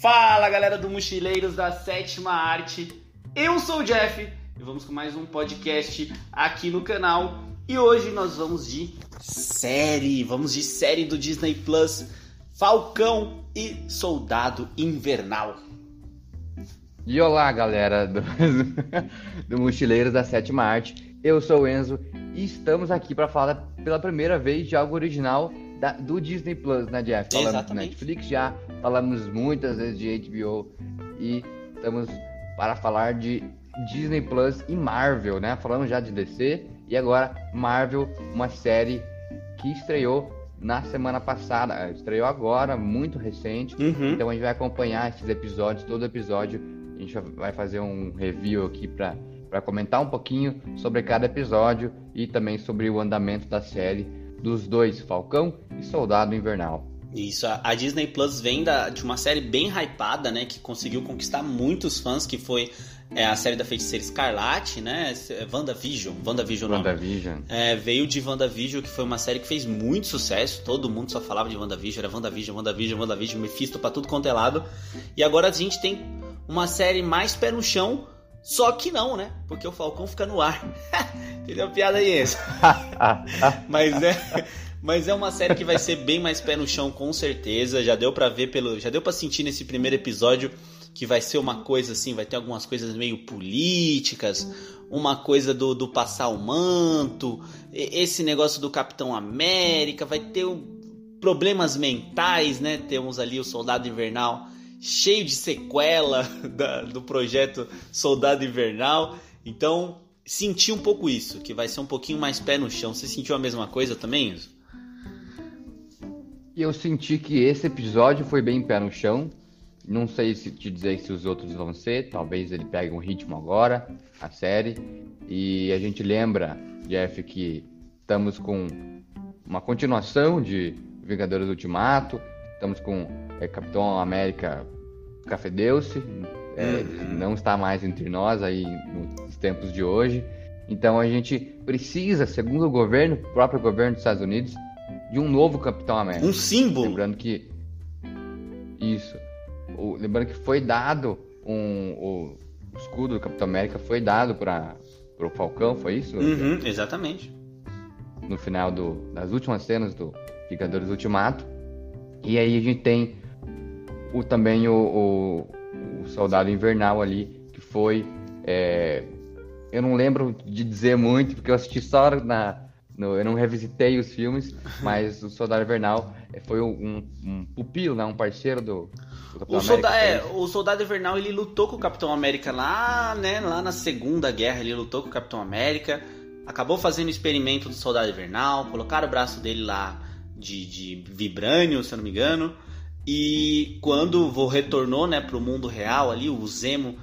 Fala galera do Mochileiros da Sétima Arte, eu sou o Jeff e vamos com mais um podcast aqui no canal. E hoje nós vamos de série, vamos de série do Disney Plus, Falcão e Soldado Invernal. E olá galera do, do Mochileiros da Sétima Arte, eu sou o Enzo e estamos aqui para falar pela primeira vez de algo original da, do Disney Plus, né, Jeff? Falamos Exatamente. de Netflix já, falamos muitas vezes de HBO e estamos para falar de Disney Plus e Marvel, né? Falamos já de DC e agora Marvel, uma série que estreou na semana passada, estreou agora, muito recente. Uhum. Então a gente vai acompanhar esses episódios, todo episódio a gente vai fazer um review aqui para para comentar um pouquinho sobre cada episódio e também sobre o andamento da série dos dois, Falcão e Soldado Invernal. Isso, a Disney Plus vem da- de uma série bem hypada, né? Que conseguiu conquistar muitos fãs, que foi é, a série da Feiticeira Escarlate, né? É WandaVision, WandaVision não. WandaVision. É, veio de WandaVision, que foi uma série que fez muito sucesso. Todo mundo só falava de WandaVision, era WandaVision, WandaVision, WandaVision, Mephisto pra tudo quanto é lado. E agora a gente tem uma série mais pé no chão, só que não, né? Porque o Falcão fica no ar. Entendeu a piada aí, essa? Mas é, mas é uma série que vai ser bem mais pé no chão, com certeza. Já deu pra ver pelo, já deu pra sentir nesse primeiro episódio que vai ser uma coisa assim, vai ter algumas coisas meio políticas, uma coisa do, do passar o manto, esse negócio do Capitão América, vai ter problemas mentais, né? Temos ali o Soldado Invernal cheio de sequela da- do projeto Soldado Invernal. Então, senti um pouco isso, que vai ser um pouquinho mais pé no chão. Você sentiu a mesma coisa também, Enzo? Eu senti que esse episódio foi bem pé no chão. Não sei se te dizer se os outros vão ser. Talvez ele pegue um ritmo agora, a série. E a gente lembra, Jeff, que estamos com uma continuação de Vingadores Ultimato. Estamos com é, Capitão América Cafedeuce. É, Uhum. Não está mais entre nós aí nos tempos de hoje. Então a gente precisa, segundo o governo, o próprio governo dos Estados Unidos, de um novo Capitão América. Um símbolo. Lembrando que. Isso. O- lembrando que foi dado um. O, o escudo do Capitão América foi dado para o Falcão, foi isso? Uhum, exatamente. No final do, das últimas cenas do Vingadores Ultimato. E aí a gente tem o, também o, o, o Soldado Invernal ali, que foi. é, eu não lembro de dizer muito, porque eu assisti só na. no- eu não revisitei os filmes, mas o Soldado Invernal é, foi um, um pupilo, né, um parceiro do, O soldado, é, o soldado Invernal ele lutou com o Capitão América lá, né? Lá na Segunda Guerra ele lutou com o Capitão América. Acabou fazendo o experimento do Soldado Invernal, colocaram o braço dele lá de, de vibrânio, se eu não me engano. E quando o retornou, né, pro mundo real ali, o Zemo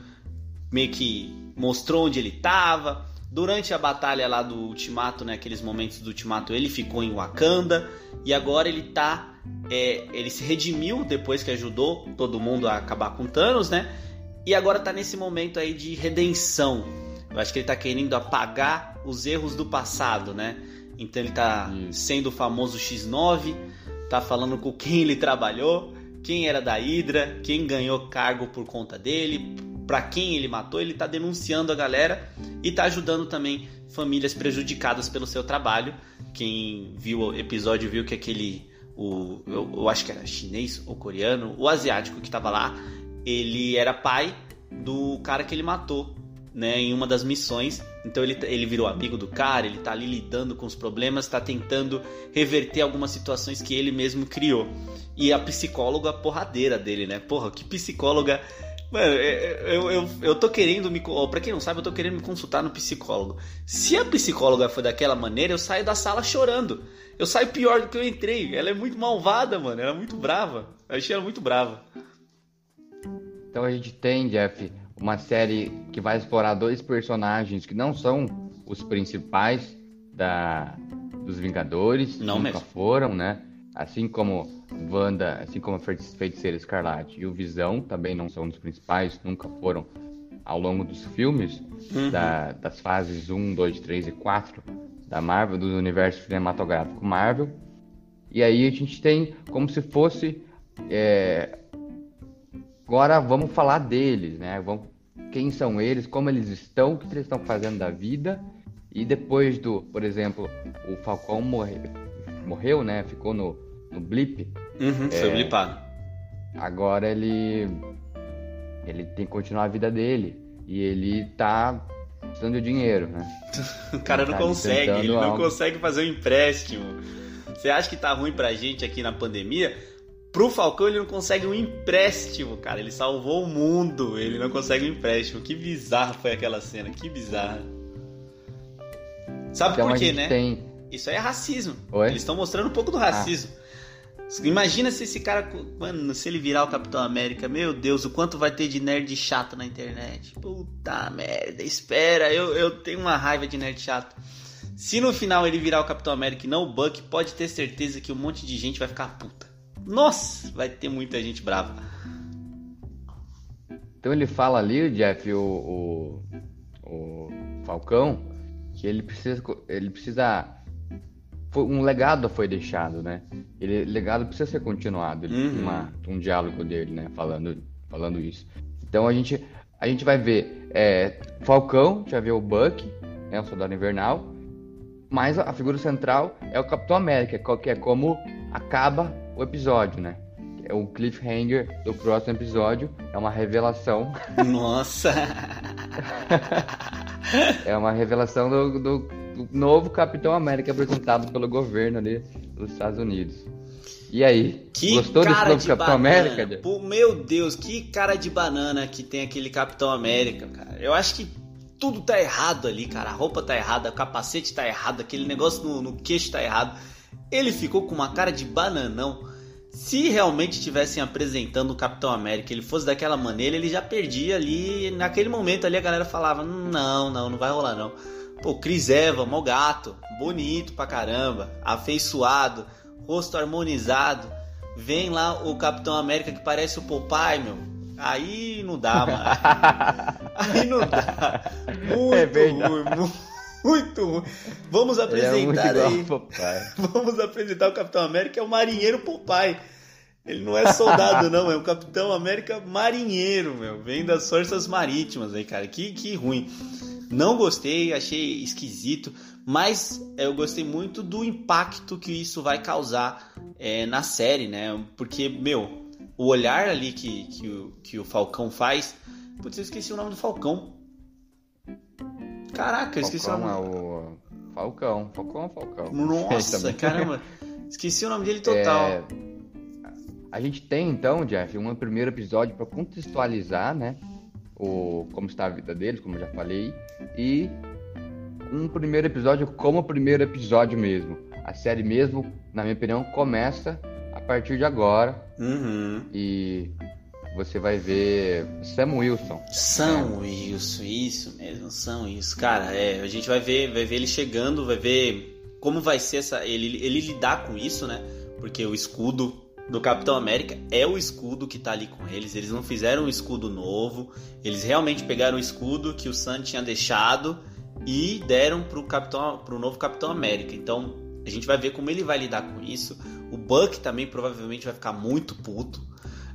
meio que mostrou onde ele tava. Durante a batalha lá do Ultimato, né, aqueles momentos do Ultimato, ele ficou em Wakanda e agora ele tá é, ele se redimiu depois que ajudou todo mundo a acabar com Thanos, né? E agora tá nesse momento aí de redenção. Eu acho que ele tá querendo apagar os erros do passado, né? Então ele tá Isso. sendo o famoso X9, tá falando com quem ele trabalhou, quem era da Hydra, quem ganhou cargo por conta dele, pra quem ele matou, ele tá denunciando a galera e tá ajudando também famílias prejudicadas pelo seu trabalho. Quem viu o episódio viu que aquele o eu, eu acho que era chinês ou coreano, o asiático que tava lá, ele era pai do cara que ele matou, né, em uma das missões. Então ele, ele virou amigo do cara, ele tá ali lidando com os problemas, tá tentando reverter algumas situações que ele mesmo criou. E a psicóloga porradeira dele, né? Porra, que psicóloga. Mano, eu, eu, eu, eu tô querendo me. Pra quem não sabe, eu tô querendo me consultar no psicólogo. Se a psicóloga for daquela maneira, eu saio da sala chorando. Eu saio pior do que eu entrei. Ela é muito malvada, mano. Ela é muito brava. Eu achei ela muito brava. Então a gente tem, Jeff, uma série que vai explorar dois personagens que não são os principais da, dos Vingadores, Não nunca mesmo. foram, né? Assim como Wanda, assim como a Feiti- Feiticeira Escarlate e o Visão também não são dos principais, nunca foram ao longo dos filmes, Uhum. da- das fases 1, 2, 3 e 4 da Marvel, do universo cinematográfico Marvel. E aí a gente tem como se fosse é, Agora vamos falar deles, né? Vamos, quem são eles, como eles estão, o que eles estão fazendo da vida. E depois do, por exemplo, o Falcão morre, morreu, né? Ficou no, no blip. Uhum, foi É. blipado. Agora ele ele tem que continuar a vida dele e ele tá precisando de dinheiro, né? O cara não Tá consegue, ele não algo. consegue fazer um empréstimo. Você acha que tá ruim pra gente aqui na pandemia? Pro Falcão ele não consegue um empréstimo, cara. Ele salvou o mundo, ele não consegue um empréstimo. Que bizarro foi aquela cena, que bizarra. Sabe Então por quê, né? tem Isso aí é racismo. Oi? Eles estão mostrando um pouco do racismo. Imagina se esse cara, mano, se ele virar o Capitão América, meu Deus, o quanto vai ter de nerd chato na internet. Puta merda, espera, eu, eu tenho uma raiva de nerd chato. Se no final ele virar o Capitão América e não o Buck, pode ter certeza que um monte de gente vai ficar puta. Nossa, vai ter muita gente brava. Então ele fala ali, Jeff, o, o, o Falcão, que ele precisa, ele precisa, foi- um legado foi deixado, né? Ele, legado precisa ser continuado. Ele Uhum. uma, um diálogo dele, né? Falando, falando isso. Então a gente, a gente vai ver é, Falcão, a gente vai ver o Buck, né? O Soldado Invernal. Mas a figura central é o Capitão América, que é como acaba o episódio, né? É o cliffhanger do próximo episódio, é uma revelação Nossa. É uma revelação do, do- do novo Capitão América apresentado pelo governo ali dos Estados Unidos. E aí? Que gostou desse cara novo de Capitão banana. América? Pô, meu Deus, que cara de banana que tem aquele Capitão América, cara. Eu acho que tudo tá errado ali, cara. A roupa tá errada, o capacete tá errado, aquele negócio no, no queixo tá errado. Ele ficou com uma cara de bananão. Se realmente estivessem apresentando o Capitão América, ele fosse daquela maneira, ele já perdia ali. Naquele momento ali a galera falava: Não, não, não vai rolar não. Pô, Chris Evans, mó gato, bonito pra caramba, afeiçoado, rosto harmonizado. Vem lá o Capitão América que parece o Popeye, meu. Aí não dá, mano. Aí não dá. Muito É ruim, mu- muito ruim. Vamos é apresentar igual aí. Vamos apresentar o Capitão América, é o marinheiro Popeye. Ele não é soldado, não, é o Capitão América marinheiro, meu. Vem das forças marítimas aí, cara. Que, que ruim. Não gostei, achei esquisito, mas é, eu gostei muito do impacto que isso vai causar é, na série, né? Porque, meu, o olhar ali que, que, o, que o Falcão faz. Putz, eu esqueci o nome do Falcão. Caraca, eu esqueci Falcão o é nome. o Falcão, Falcão é Falcão. Nossa, caramba. Esqueci o nome dele total. É, a gente tem então, Jeff, um primeiro episódio para contextualizar, né? O, como está a vida deles, como eu já falei, e um primeiro episódio como o primeiro episódio mesmo. A série mesmo, na minha opinião, começa a partir de agora Uhum. e você vai ver Sam Wilson. Sam Wilson, isso mesmo, Sam Wilson. Cara, é, a gente vai ver, vai ver ele chegando, vai ver como vai ser essa. Ele, ele lidar com isso, né? Porque o escudo do Capitão América é o escudo que tá ali com eles. Eles não fizeram um escudo novo. Eles realmente pegaram o escudo que o Sam tinha deixado e deram pro Capitão, pro novo Capitão América. Então a gente vai ver como ele vai lidar com isso. O Buck também provavelmente vai ficar muito puto.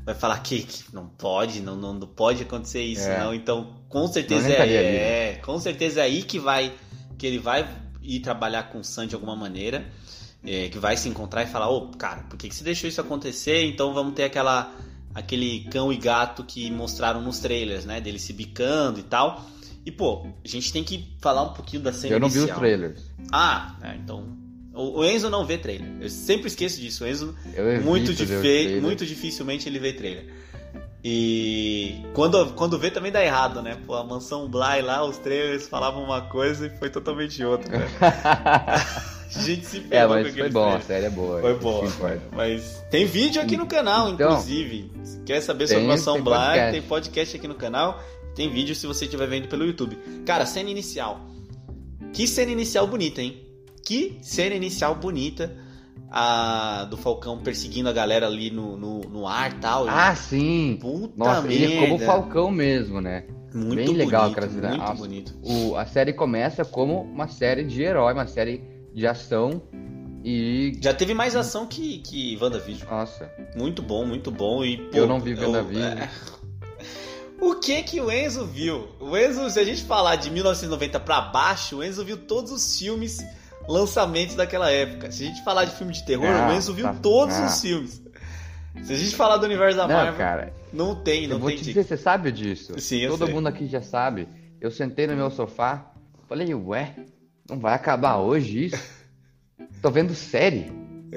Vai falar que, que não pode, não, não, não pode acontecer isso, É. não. Então, com certeza é, ali, é, com certeza é aí que vai que ele vai ir trabalhar com o Sam de alguma maneira, é, que vai se encontrar e falar, ô, cara, por que, que você deixou isso acontecer? Então vamos ter aquela aquele cão e gato que mostraram nos trailers, né, dele se bicando e tal. E pô, a gente tem que falar um pouquinho da cena Eu não vi os inicial. trailers. Ah, é, então o Enzo não vê trailer. Eu sempre esqueço disso. O Enzo muito, dife- muito dificilmente ele vê trailer. E quando, quando vê também dá errado, né? Pô, a mansão Bly lá, os trailers falavam uma coisa e foi totalmente outra. né? A gente se é, ferrou com mas foi bom, a série é boa. Foi boa. Mas tem vídeo aqui no canal, Então, inclusive. Se quer saber sobre tem- Mansão tem Bly, podcast. tem podcast aqui no canal. Tem vídeo se você estiver vendo pelo YouTube. Cara, cena inicial. Que cena inicial bonita, hein? Que cena inicial bonita. A do Falcão perseguindo a galera ali no, no, no ar e tal. Ah, sim! Puta Nossa, merda. ele é como o Falcão mesmo, né? Muito bem legal bonito, aquela cena. Muito Nossa. bonito. O, a série começa como uma série de herói, uma série de ação e. Já teve mais ação que, que WandaVision. Nossa, Muito bom, muito bom. E, pô, Eu não vi eu- WandaVision. é, O que que o Enzo viu? O Enzo, se a gente falar de 1990 para baixo, o Enzo viu todos os filmes lançamentos daquela época. Se a gente falar de filme de terror, o Enzo viu tá, todos os filmes. Se a gente falar do universo da Marvel, não, cara, não tem, não eu vou tem. Te dizer, você sabe disso? Sim, eu Todo sei. mundo aqui já sabe. Eu sentei no meu sofá, falei, ué, não vai acabar hoje isso? Tô vendo série.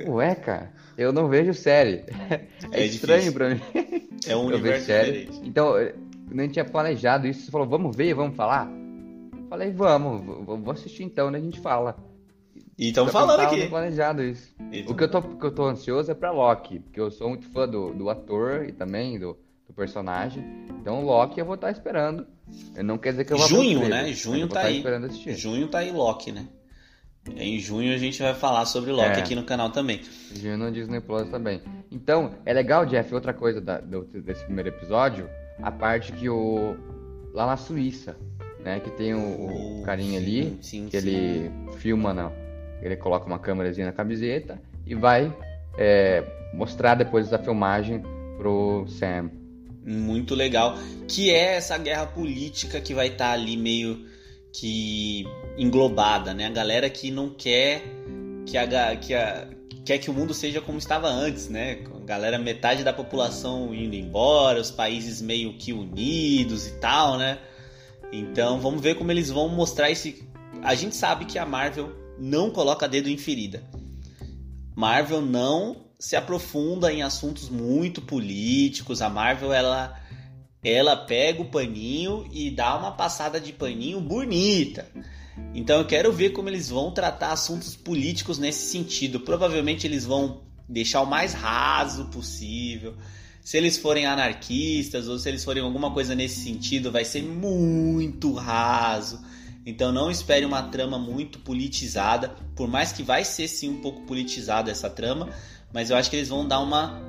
Ué, cara, eu não vejo série. É, é estranho pra mim. É um universo diferente. Então, eu nem tinha planejado isso. Você falou, vamos ver, vamos falar? Falei, vamos, vou assistir então, né? A gente fala. E estamos falando aqui. planejado isso. O que eu, tô, que eu tô ansioso é pra Loki, porque eu sou muito fã do, do ator e também do, do personagem. Então, Loki eu vou estar esperando. Não quer dizer que eu vou Junho, né? Junho tá aí. Junho tá aí Loki, né? Em junho a gente vai falar sobre Loki é. aqui no canal também. Junho no Disney Plus também. Então, é legal, Jeff, outra coisa da, do, desse primeiro episódio, a parte que o. Lá na Suíça, né? Que tem o, o carinha ali, sim, que sim. ele filma, não. Ele coloca uma câmerazinha na camiseta e vai é, mostrar depois da filmagem pro Sam. Muito legal. Que é essa guerra política que vai estar tá ali meio que englobada, né? A galera que não quer que a, que a quer que o mundo seja como estava antes, né? A galera metade da população indo embora, os países meio que unidos e tal, né? Então vamos ver como eles vão mostrar esse. A gente sabe que a Marvel não coloca dedo em ferida. Marvel não se aprofunda em assuntos muito políticos. A Marvel ela ela pega o paninho e dá uma passada de paninho bonita. Então eu quero ver como eles vão tratar assuntos políticos nesse sentido. Provavelmente eles vão deixar o mais raso possível. Se eles forem anarquistas ou se eles forem alguma coisa nesse sentido, vai ser muito raso. Então não espere uma trama muito politizada, por mais que vai ser sim um pouco politizada essa trama, mas eu acho que eles vão dar uma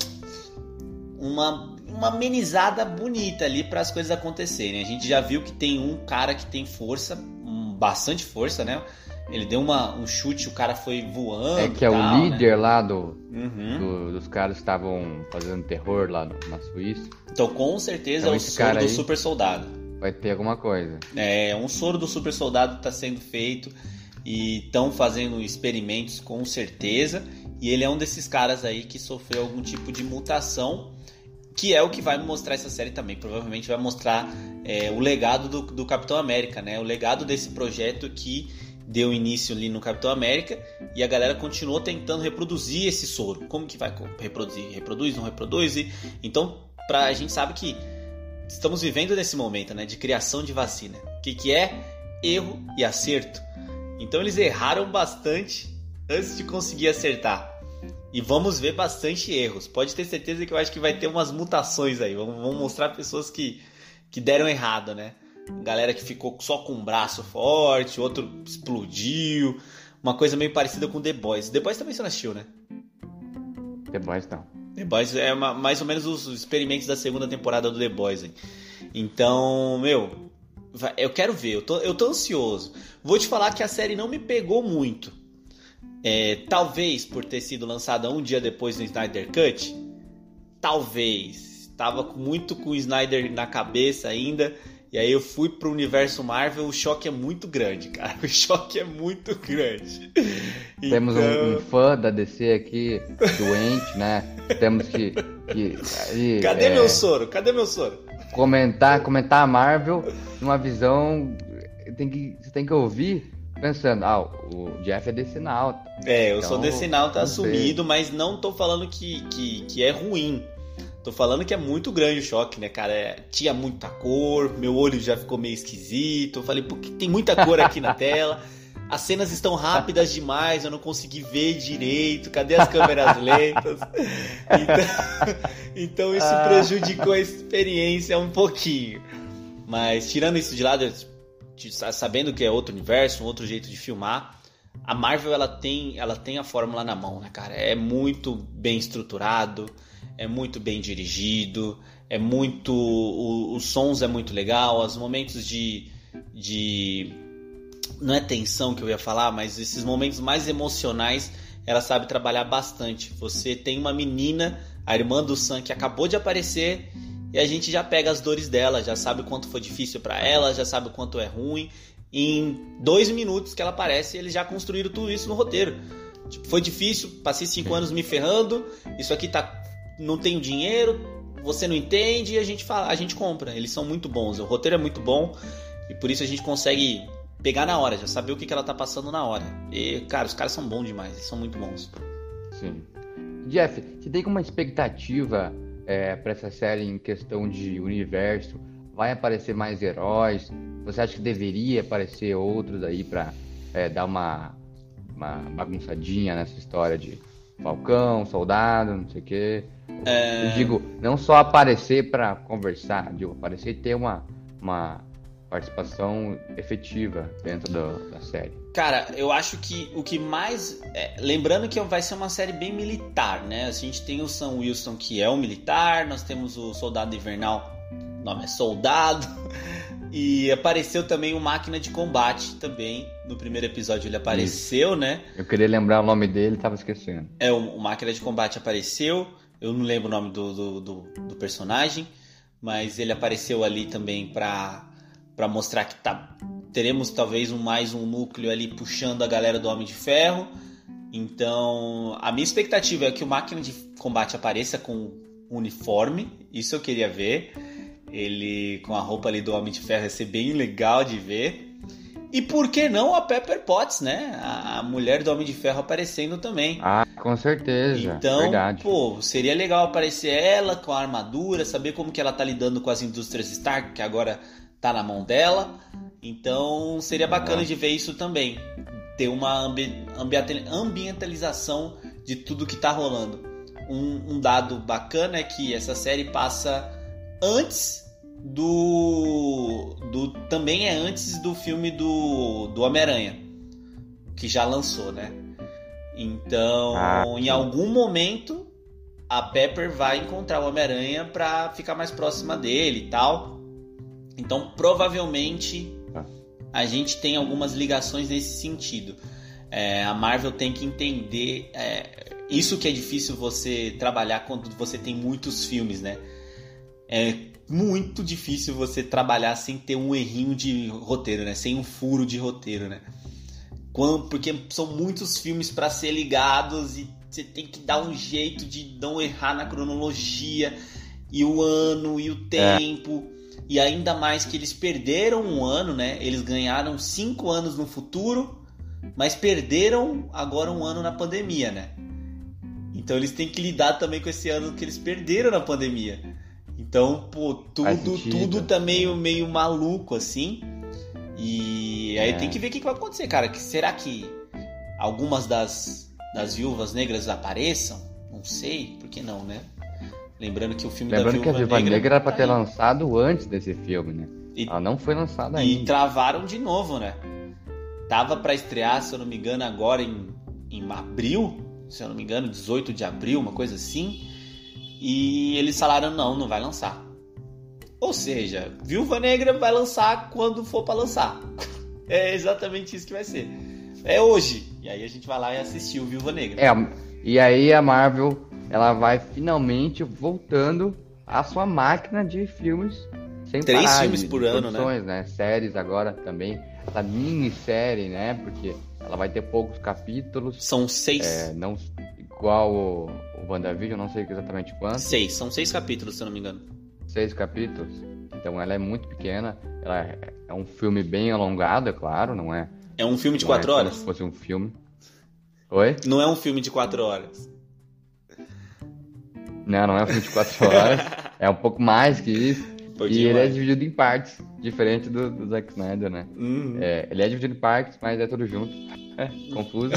uma uma amenizada bonita ali para as coisas acontecerem. A gente já viu que tem um cara que tem força, um, bastante força, né? Ele deu uma, um chute, o cara foi voando. É que é tal, o né? líder né? lá do, uhum. do, dos caras que estavam fazendo terror lá no, na Suíça. Então, com certeza então, é o do super soldado. Vai ter alguma coisa. É, um soro do super soldado está sendo feito e estão fazendo experimentos com certeza. E ele é um desses caras aí que sofreu algum tipo de mutação que é o que vai mostrar essa série também. Provavelmente vai mostrar é, o legado do, do, Capitão América, né? O legado desse projeto que deu início ali no Capitão América e a galera continuou tentando reproduzir esse soro. Como que vai reproduzir? Reproduz, não reproduz? Então, pra, a gente sabe que estamos vivendo nesse momento, né? De criação de vacina. O que, que é? Erro e acerto. Então eles erraram bastante antes de conseguir acertar. E vamos ver bastante erros. Pode ter certeza que eu acho que vai ter umas mutações aí. Vamos, mostrar pessoas que, que deram errado, né? Galera que ficou só com um braço forte, outro explodiu. Uma coisa meio parecida com The Boys. The Boys também você assistiu, né? The Boys não. The Boys é uma, mais ou menos os experimentos da segunda temporada do The Boys. Hein? Então, meu, eu quero ver. Eu tô, eu tô ansioso. Vou te falar que a série não me pegou muito. É, talvez por ter sido lançada um dia depois do Snyder Cut, talvez. Estava muito com o Snyder na cabeça ainda. E aí eu fui pro universo Marvel, o choque é muito grande, cara. O choque é muito grande. Temos então... um, um, fã da DC aqui, doente, né? Temos que. que aí, Cadê é... meu soro? Cadê meu soro? Comentar, comentar a Marvel numa visão. Tem que, você tem que ouvir pensando, ah, o Jeff é decenalta. É, eu então, sou decenalta assumido, mas não tô falando que, que, que é ruim. Tô falando que é muito grande o choque, né, cara? É, tinha muita cor, meu olho já ficou meio esquisito. Eu falei, porque tem muita cor aqui na tela. As cenas estão rápidas demais, eu não consegui ver direito. Cadê as câmeras lentas? Então, então isso ah. prejudicou a experiência um pouquinho. Mas tirando isso de lado, sabendo que é outro universo, um outro jeito de filmar, a Marvel ela tem, ela tem a fórmula na mão, né, cara? É muito bem estruturado, é muito bem dirigido, é muito. O, os sons é muito legal, os momentos de. de não é tensão que eu ia falar, mas esses momentos mais emocionais ela sabe trabalhar bastante. Você tem uma menina, a irmã do Sam, que acabou de aparecer e a gente já pega as dores dela, já sabe o quanto foi difícil para ela, já sabe o quanto é ruim. Em dois minutos que ela aparece, eles já construíram tudo isso no roteiro. Tipo, foi difícil, passei cinco anos me ferrando, isso aqui tá. não tenho dinheiro, você não entende e a gente fala, a gente compra. Eles são muito bons, o roteiro é muito bom e por isso a gente consegue pegar na hora, já saber o que, que ela tá passando na hora. E, cara, os caras são bons demais, eles são muito bons. Sim. Jeff, você tem alguma expectativa é, para essa série em questão de universo? Vai aparecer mais heróis? Você acha que deveria aparecer outros aí para é, dar uma, uma bagunçadinha nessa história de Falcão, soldado, não sei o quê? É... Eu digo, não só aparecer para conversar, digo, aparecer e ter uma, uma participação efetiva dentro do, da série. Cara, eu acho que o que mais. É, lembrando que vai ser uma série bem militar, né? A gente tem o Sam Wilson, que é um militar, nós temos o Soldado Invernal, o nome é Soldado, e apareceu também o Máquina de Combate também. No primeiro episódio ele apareceu, Isso. né? Eu queria lembrar o nome dele, tava esquecendo. É, o, o Máquina de Combate apareceu. Eu não lembro o nome do, do, do, do personagem, mas ele apareceu ali também pra para mostrar que tá, teremos talvez um, mais um núcleo ali puxando a galera do Homem de Ferro. Então, a minha expectativa é que o Máquina de Combate apareça com uniforme, isso eu queria ver. Ele com a roupa ali do Homem de Ferro ia ser bem legal de ver. E por que não a Pepper Potts, né? A, mulher do Homem de Ferro aparecendo também. Ah, com certeza. Então, Verdade. pô, seria legal aparecer ela com a armadura, saber como que ela tá lidando com as indústrias Stark, que agora tá na mão dela. Então seria bacana de ver isso também. Ter uma ambi ambientalização de tudo que tá rolando. Um, um, dado bacana é que essa série passa antes do. do também é antes do filme do, do Homem-Aranha. Que já lançou, né? Então, ah, em algum momento, a Pepper vai encontrar o Homem-Aranha pra ficar mais próxima dele e tal. Então, provavelmente, tá. a gente tem algumas ligações nesse sentido. É, a Marvel tem que entender é, isso que é difícil você trabalhar quando você tem muitos filmes, né? É muito difícil você trabalhar sem ter um errinho de roteiro, né? Sem um furo de roteiro, né? Quando, porque são muitos filmes para ser ligados e você tem que dar um jeito de não errar na cronologia e o ano e o é. tempo. É. E ainda mais que eles perderam um ano, né? Eles ganharam cinco anos no futuro, mas perderam agora um ano na pandemia, né? Então eles têm que lidar também com esse ano que eles perderam na pandemia. Então, pô, tudo, tudo tá meio, meio maluco assim. E aí é. tem que ver o que vai acontecer, cara. Que será que algumas das, das viúvas negras apareçam? Não sei, por que não, né? Lembrando que o filme Lembrando da Viúva, que a Viúva Negra, Negra era pra tá ter lançado antes desse filme, né? E, Ela não foi lançada e ainda. E travaram de novo, né? Tava para estrear, se eu não me engano, agora em, em abril, se eu não me engano, 18 de abril, uma coisa assim. E eles falaram: não, não vai lançar. Ou seja, Viúva Negra vai lançar quando for para lançar. é exatamente isso que vai ser. É hoje. E aí a gente vai lá e assistir o Viúva Negra. É, e aí a Marvel ela vai finalmente voltando à sua máquina de filmes sem Três parar, filmes por ano, né? né? Séries agora também. Essa minissérie, né? Porque ela vai ter poucos capítulos. São seis. É, não igual o, WandaVision, não sei exatamente quantos. Seis, são seis capítulos, se eu não me engano. Seis capítulos. Então ela é muito pequena. Ela é, é um filme bem alongado, é claro, não é? É um filme de quatro é horas? Como se fosse um filme. Oi? Não é um filme de quatro horas. Não, não é 24 horas. é um pouco mais que isso. e ele é dividido em partes, diferente do, do Zack Snyder, né? Uhum. É, ele é dividido em partes, mas é tudo junto. É, confuso.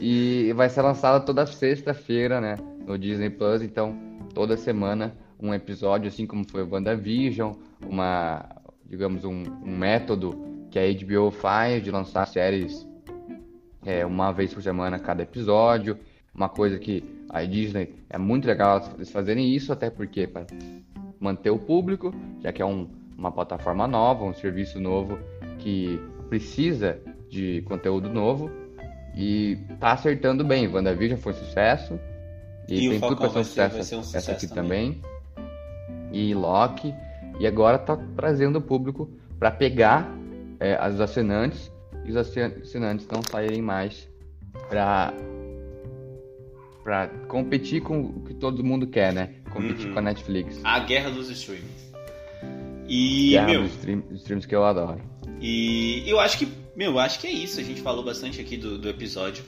e vai ser lançado toda sexta-feira, né? No Disney Plus, então toda semana um episódio, assim como foi o WandaVision, uma, digamos, um, um método que a HBO faz de lançar séries é, uma vez por semana cada episódio. Uma coisa que a Disney é muito legal eles fazerem isso, até porque para manter o público, já que é um, uma plataforma nova, um serviço novo que precisa de conteúdo novo e tá acertando bem. WandaVision foi sucesso e, e tem tudo para ser um sucesso, ser um sucesso essa aqui também. também. e Loki, e agora tá trazendo o público para pegar é, os assinantes e os assinantes não saírem mais para para competir com o que todo mundo quer, né? Competir uhum. com a Netflix. A guerra dos streams. E, guerra meu... dos, stream, dos streams que eu adoro. E eu acho que, meu, acho que é isso. A gente falou bastante aqui do, do episódio.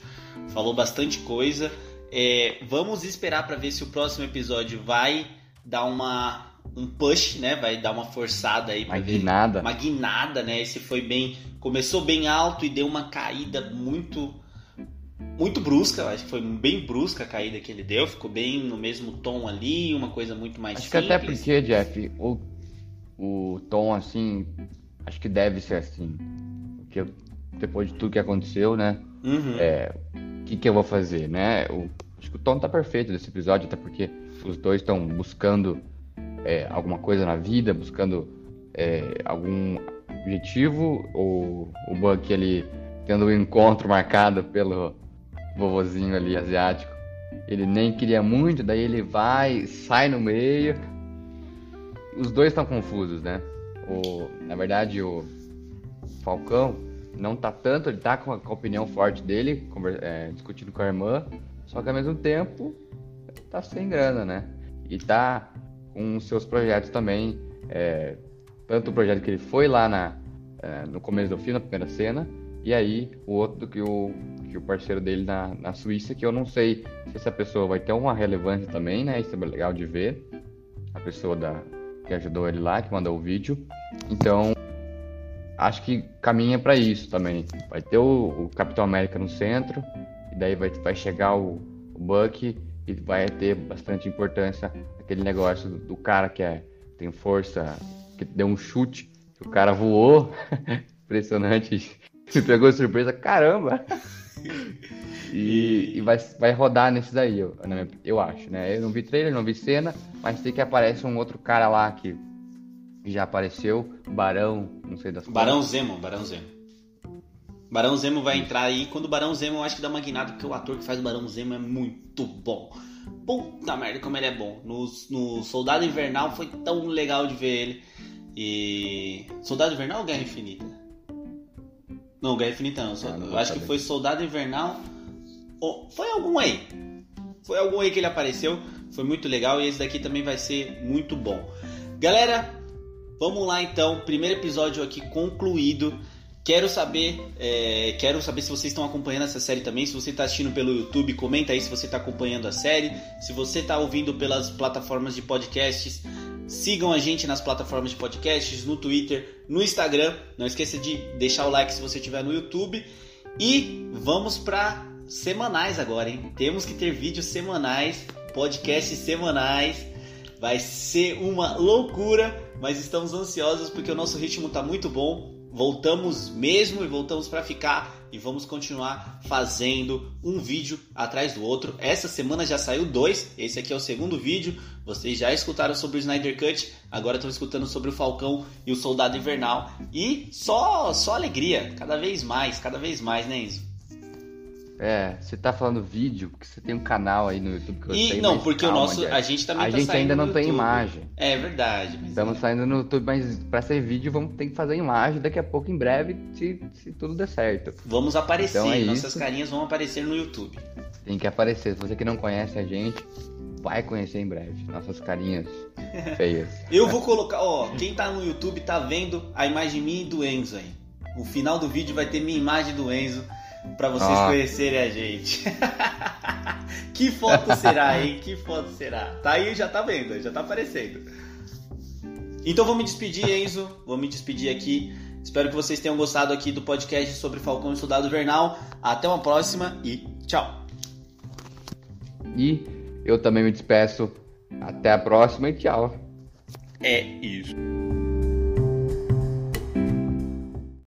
Falou bastante coisa. É, vamos esperar para ver se o próximo episódio vai dar uma um push, né? Vai dar uma forçada aí, uma guinada, uma guinada, né? Esse foi bem, começou bem alto e deu uma caída muito muito brusca, acho que foi bem brusca a caída que ele deu, ficou bem no mesmo tom ali, uma coisa muito mais acho simples. que até porque, Jeff, o, o tom assim, acho que deve ser assim, porque depois de tudo que aconteceu, né? Uhum. É, o que, que eu vou fazer, né? O, acho que o tom tá perfeito desse episódio, até porque os dois estão buscando é, alguma coisa na vida, buscando é, algum objetivo, ou o Buck ele tendo um encontro marcado pelo vovozinho ali asiático. Ele nem queria muito, daí ele vai, sai no meio. Os dois estão confusos, né? O, na verdade, o Falcão não tá tanto, ele tá com a, com a opinião forte dele, é, discutindo com a irmã, só que ao mesmo tempo tá sem grana, né? E tá com seus projetos também. É, tanto o projeto que ele foi lá na, é, no começo do filme, na primeira cena, e aí o outro que o, que o parceiro dele na, na Suíça, que eu não sei se essa pessoa vai ter uma relevância também, né? Isso é legal de ver. A pessoa da, que ajudou ele lá, que mandou o vídeo. Então, acho que caminha para isso também. Vai ter o, o, Capitão América no centro, e daí vai, vai chegar o, o Bucky e vai ter bastante importância aquele negócio do, do cara que é, tem força, que deu um chute, o cara voou. Impressionante. Me pegou surpresa, caramba! E, e, vai, vai rodar nesses aí, eu, eu acho, né? Eu não vi trailer, não vi cena, mas sei que aparece um outro cara lá que já apareceu, Barão, não sei das Barão Zemo, Barão Zemo. Barão Zemo vai entrar aí. Quando o Barão Zemo, eu acho que dá uma guinada, porque o ator que faz o Barão Zemo é muito bom. Puta merda, como ele é bom. No, no Soldado Invernal foi tão legal de ver ele. E. Soldado Invernal ou Guerra Infinita? Não, Guerra Infinita não. Ah, não eu acho saber. que foi Soldado Invernal. Oh, foi algum aí. Foi algum aí que ele apareceu. Foi muito legal e esse daqui também vai ser muito bom. Galera, vamos lá então. Primeiro episódio aqui concluído. Quero saber, é, quero saber se vocês estão acompanhando essa série também. Se você está assistindo pelo YouTube, comenta aí se você está acompanhando a série. Se você está ouvindo pelas plataformas de podcasts, sigam a gente nas plataformas de podcasts, no Twitter, no Instagram. Não esqueça de deixar o like se você estiver no YouTube. E vamos para semanais agora, hein? Temos que ter vídeos semanais, podcasts semanais. Vai ser uma loucura, mas estamos ansiosos porque o nosso ritmo está muito bom voltamos mesmo e voltamos para ficar e vamos continuar fazendo um vídeo atrás do outro. Essa semana já saiu dois, esse aqui é o segundo vídeo. Vocês já escutaram sobre o Snyder Cut, agora estão escutando sobre o Falcão e o Soldado Invernal e só só alegria, cada vez mais, cada vez mais, né, Enzo? É, você tá falando vídeo, porque você tem um canal aí no YouTube que eu e, sei. Não, porque calma, o nosso. A gente também A tá gente ainda não tem imagem. É verdade. Estamos é. saindo no YouTube, mas pra ser vídeo vamos ter que fazer imagem daqui a pouco, em breve, se, se tudo der certo. Vamos aparecer, então é nossas isso. carinhas vão aparecer no YouTube. Tem que aparecer. Se você que não conhece a gente, vai conhecer em breve. Nossas carinhas feias. eu vou colocar, ó, quem tá no YouTube tá vendo a imagem minha e do Enzo aí. O final do vídeo vai ter minha imagem do Enzo para vocês ah. conhecerem a gente. que foto será, hein? Que foto será? Tá aí, já tá vendo, já tá aparecendo. Então vou me despedir, Enzo. Vou me despedir aqui. Espero que vocês tenham gostado aqui do podcast sobre Falcão e Soldado Vernal. Até uma próxima e tchau. E eu também me despeço. Até a próxima e tchau. É isso.